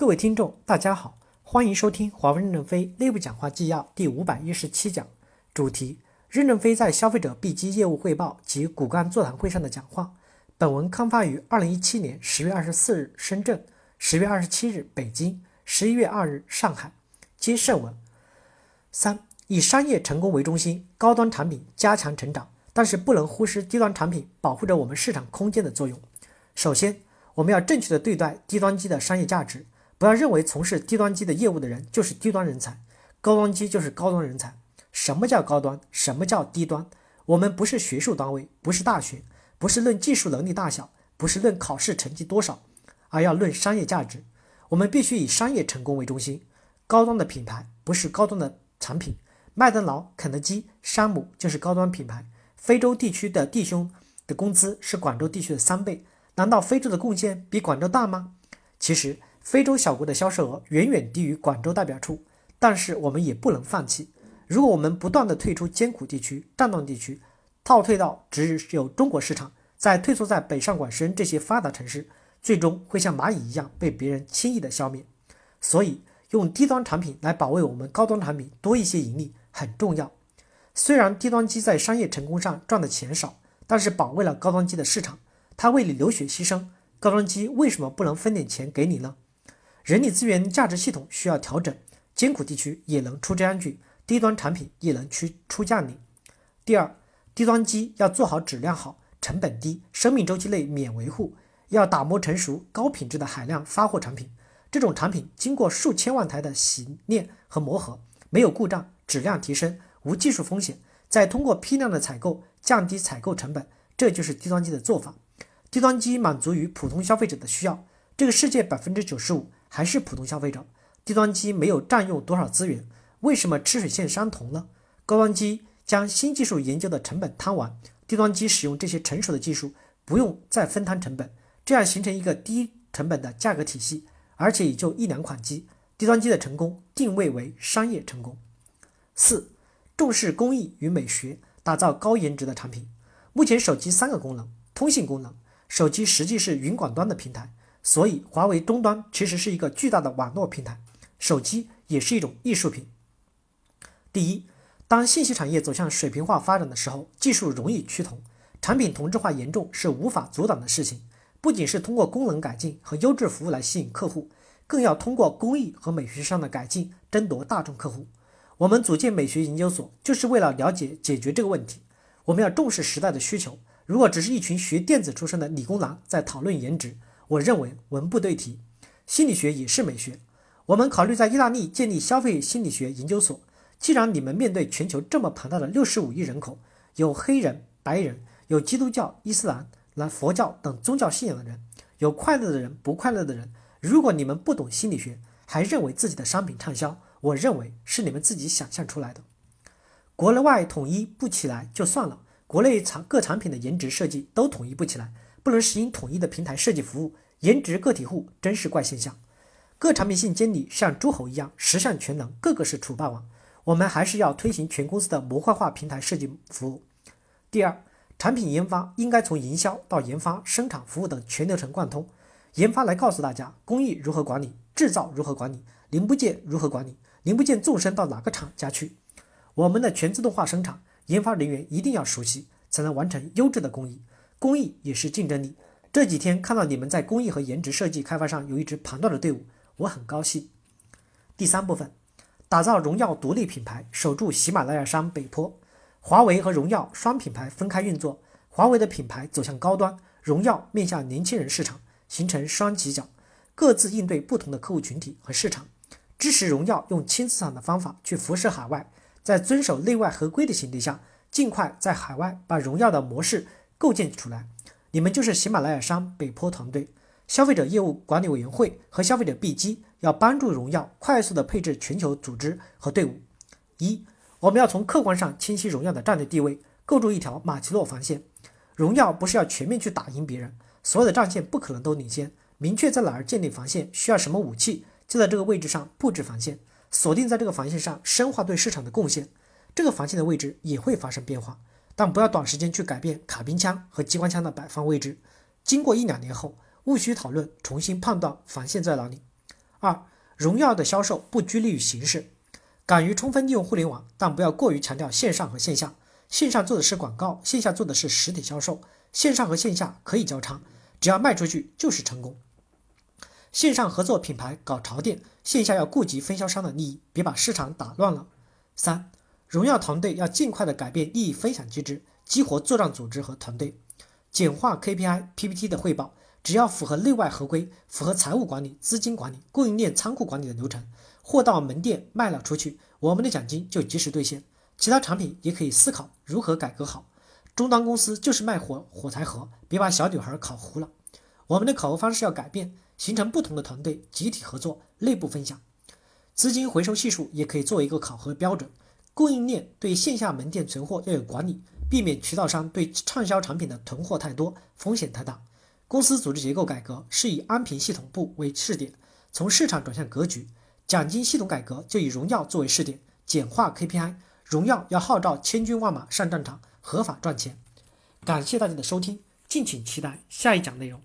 各位听众，大家好，欢迎收听华为任正非内部讲话纪要第五百一十七讲，主题：任正非在消费者 B 机业务汇报及骨干座谈会上的讲话。本文刊发于二零一七年十月二十四日深圳，十月二十七日北京，十一月二日上海。接圣文。三、以商业成功为中心，高端产品加强成长，但是不能忽视低端产品保护着我们市场空间的作用。首先，我们要正确的对待低端机的商业价值，不要认为从事低端机的业务的人就是低端人才，高端机就是高端人才。什么叫高端？什么叫低端？我们不是学术单位，不是大学，不是论技术能力大小，不是论考试成绩多少，而要论商业价值。我们必须以商业成功为中心。高端的品牌不是高端的产品，麦当劳、肯德基、山姆就是高端品牌。非洲地区的弟兄的工资是广州地区的三倍，难道非洲的贡献比广州大吗？其实，非洲小国的销售额远远低于广州代表处，但是我们也不能放弃。如果我们不断的退出艰苦地区、战乱地区，倒退到只有中国市场，再退缩在北上广深这些发达城市，最终会像蚂蚁一样被别人轻易的消灭。所以。用低端产品来保卫我们高端产品多一些盈利很重要。虽然低端机在商业成功上赚的钱少，但是保卫了高端机的市场。它为你流血牺牲，高端机为什么不能分点钱给你呢？人力资源价值系统需要调整，艰苦地区也能出将军，低端产品也能去出将领。第二，低端机要做好质量好、成本低、生命周期内免维护，要打磨成熟高品质的海量发货产品。这种产品经过数千万台的洗练和磨合，没有故障，质量提升，无技术风险，再通过批量的采购降低采购成本，这就是低端机的做法。低端机满足于普通消费者的需要，这个世界百分之九十五还是普通消费者。低端机没有占用多少资源，为什么吃水线相同呢？高端机将新技术研究的成本摊完，低端机使用这些成熟的技术，不用再分摊成本，这样形成一个低成本的价格体系。而且也就一两款机，低端机的成功定位为商业成功。四，重视工艺与美学，打造高颜值的产品。目前手机三个功能：通信功能，手机实际是云管端的平台，所以华为终端其实是一个巨大的网络平台，手机也是一种艺术品。第一，当信息产业走向水平化发展的时候，技术容易趋同，产品同质化严重是无法阻挡的事情。不仅是通过功能改进和优质服务来吸引客户，更要通过工艺和美学上的改进争夺大众客户。我们组建美学研究所，就是为了了解解决这个问题。我们要重视时代的需求。如果只是一群学电子出身的理工男在讨论颜值，我认为文不对题。心理学也是美学。我们考虑在意大利建立消费心理学研究所。既然你们面对全球这么庞大的六十五亿人口，有黑人、白人，有基督教、伊斯兰。来佛教等宗教信仰的人，有快乐的人，不快乐的人。如果你们不懂心理学，还认为自己的商品畅销，我认为是你们自己想象出来的。国内外统一不起来就算了，国内产各产品的颜值设计都统一不起来，不能实行统一的平台设计服务，颜值个体户真是怪现象。各产品线经理像诸侯一样十项全能，个个是楚霸王。我们还是要推行全公司的模块化平台设计服务。第二。产品研发应该从营销到研发、生产、服务等全流程贯通。研发来告诉大家工艺如何管理，制造如何管理，零部件如何管理，零部件纵深到哪个厂家去。我们的全自动化生产，研发人员一定要熟悉，才能完成优质的工艺。工艺也是竞争力。这几天看到你们在工艺和颜值设计开发上有一支庞大的队伍，我很高兴。第三部分，打造荣耀独立品牌，守住喜马拉雅山北坡。华为和荣耀双品牌分开运作，华为的品牌走向高端，荣耀面向年轻人市场，形成双犄角，各自应对不同的客户群体和市场。支持荣耀用轻资产的方法去辐射海外，在遵守内外合规的前提下，尽快在海外把荣耀的模式构建出来。你们就是喜马拉雅山北坡团队，消费者业务管理委员会和消费者 B 机要帮助荣耀快速的配置全球组织和队伍。一。我们要从客观上清晰荣耀的战略地位，构筑一条马奇诺防线。荣耀不是要全面去打赢别人，所有的战线不可能都领先。明确在哪儿建立防线，需要什么武器，就在这个位置上布置防线，锁定在这个防线上，深化对市场的贡献。这个防线的位置也会发生变化，但不要短时间去改变卡宾枪和机关枪的摆放位置。经过一两年后，务需讨论重新判断防线在哪里。二、荣耀的销售不拘泥于形式，敢于充分利用互联网，但不要过于强调线上和线下。线上做的是广告，线下做的是实体销售。线上和线下可以交叉，只要卖出去就是成功。线上合作品牌搞潮店，线下要顾及分销商的利益，别把市场打乱了。三、荣耀团队要尽快的改变利益分享机制，激活作战组织和团队，简化 KPI、PPT 的汇报，只要符合内外合规，符合财务管理、资金管理、供应链仓库管理的流程，货到门店卖了出去，我们的奖金就及时兑现。其他产品也可以思考如何改革好。终端公司就是卖火火柴盒，别把小女孩烤糊了。我们的考核方式要改变，形成不同的团队，集体合作，内部分享。资金回收系数也可以作为一个考核标准。供应链对线下门店存货要有管理，避免渠道商对畅销产品的囤货太多，风险太大。公司组织结构改革是以安平系统部为试点，从市场转向格局。奖金系统改革就以荣耀作为试点，简化 KPI。荣耀要号召千军万马上战场，合法赚钱。感谢大家的收听，敬请期待下一讲内容。